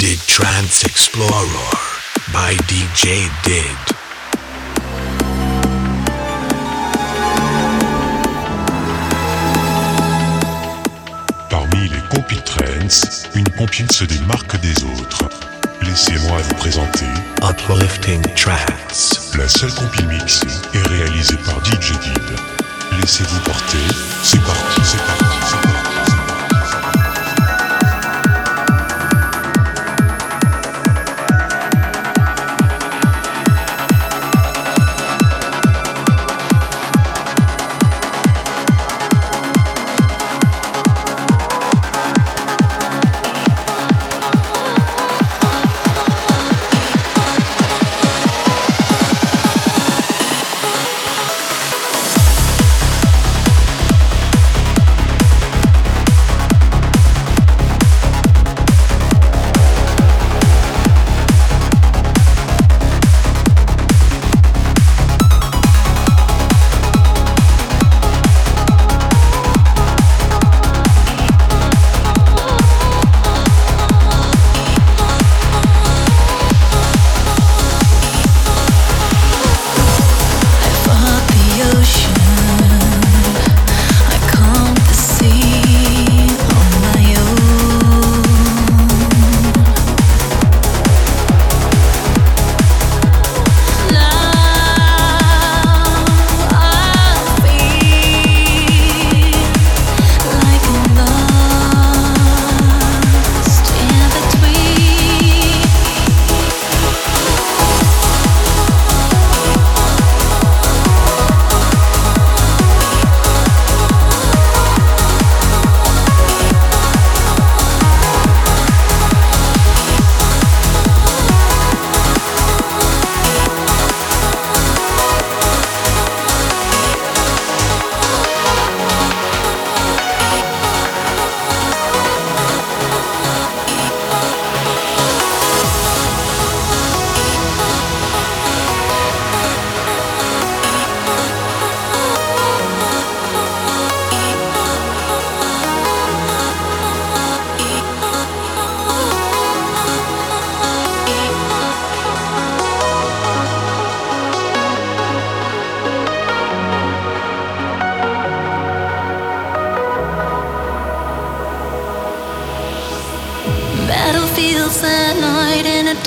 Did Trance Explorer by DJ Did. Parmi les compiles trance, une compile se démarque des autres. Laissez-moi vous présenter Uplifting Trance. La seule compile mixée est réalisée par DJ Did. Laissez-vous porter, c'est parti, c'est parti, c'est parti.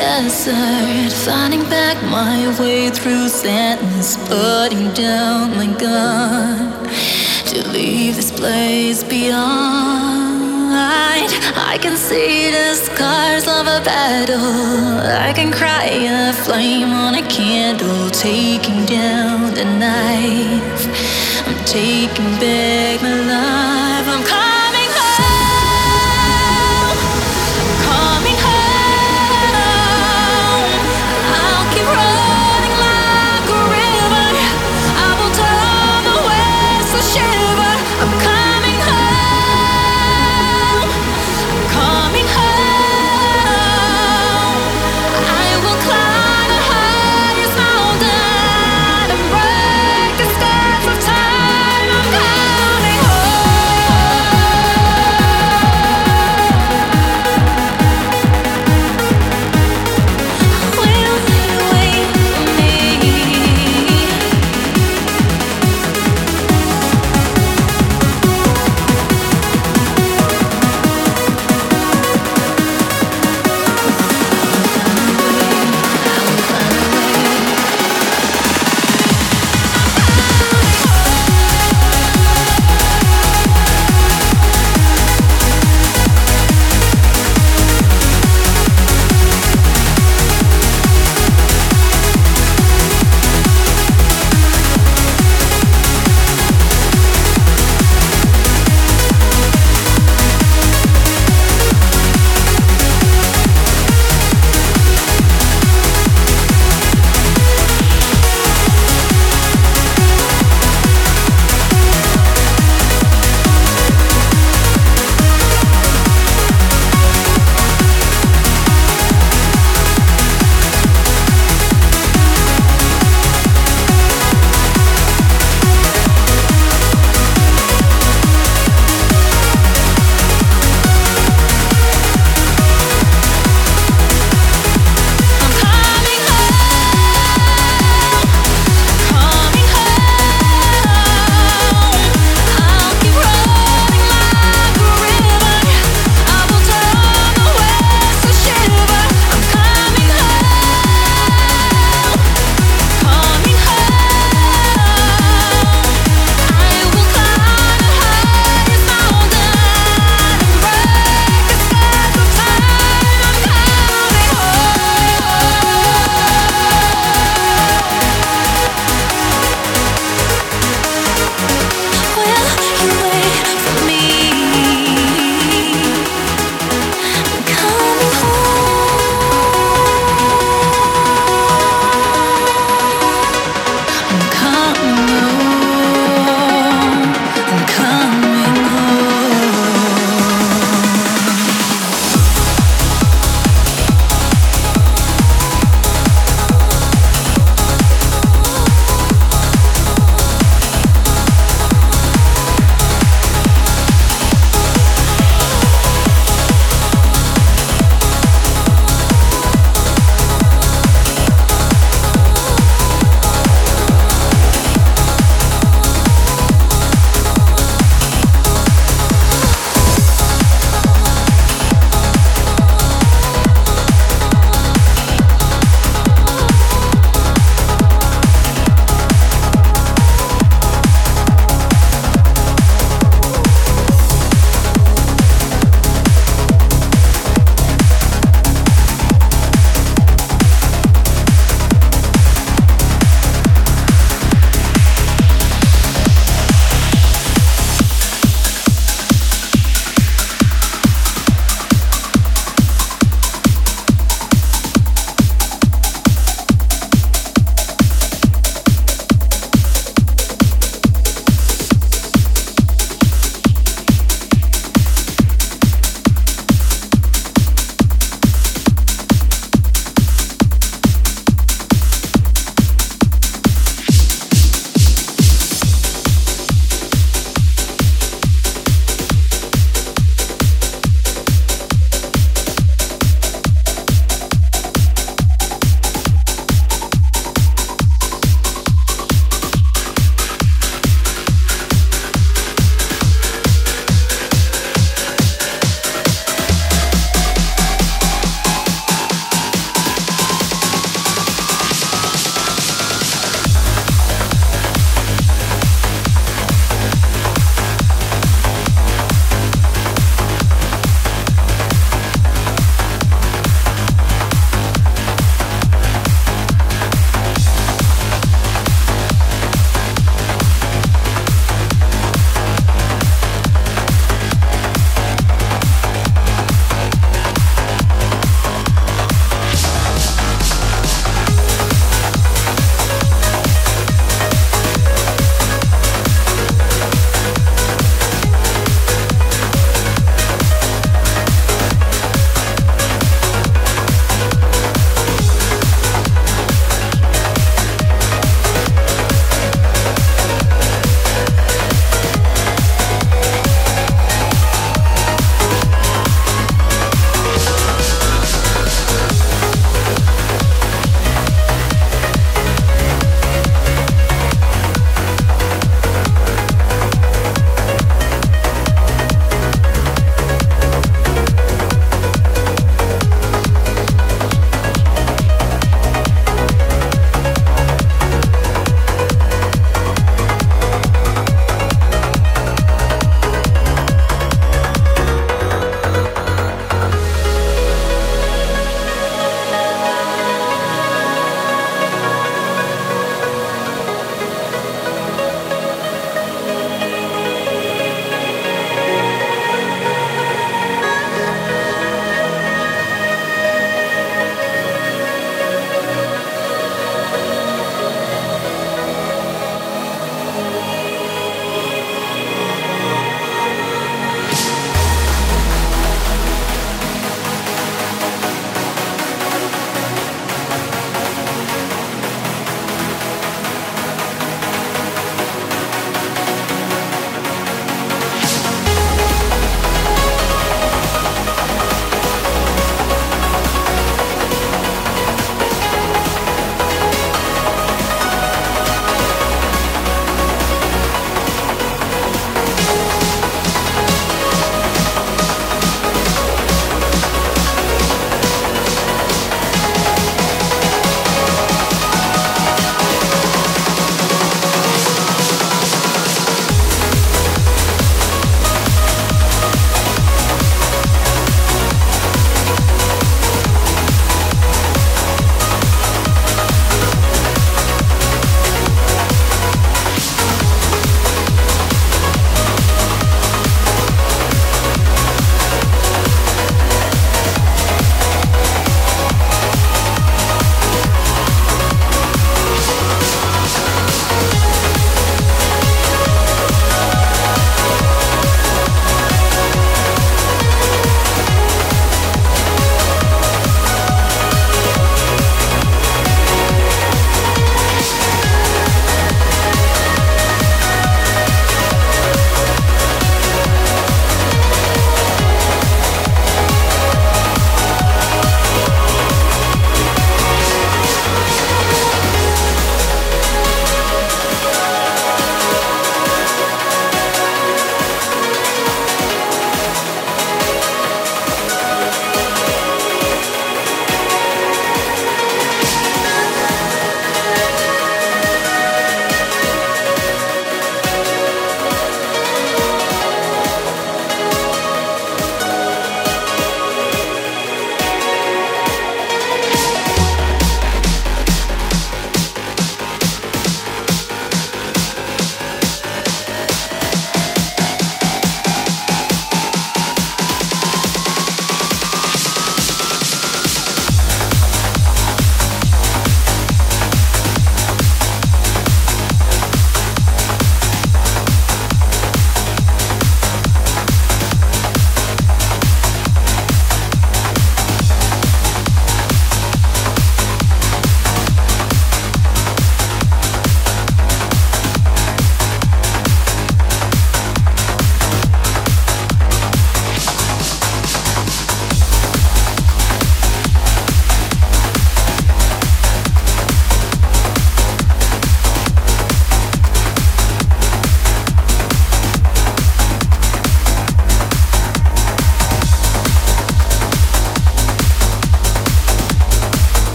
Desert, finding back my way through sadness, putting down my gun to leave this place beyond. I can see the scars of a battle. I can cry a flame on a candle, taking down the knife. I'm taking back my life. I'm coming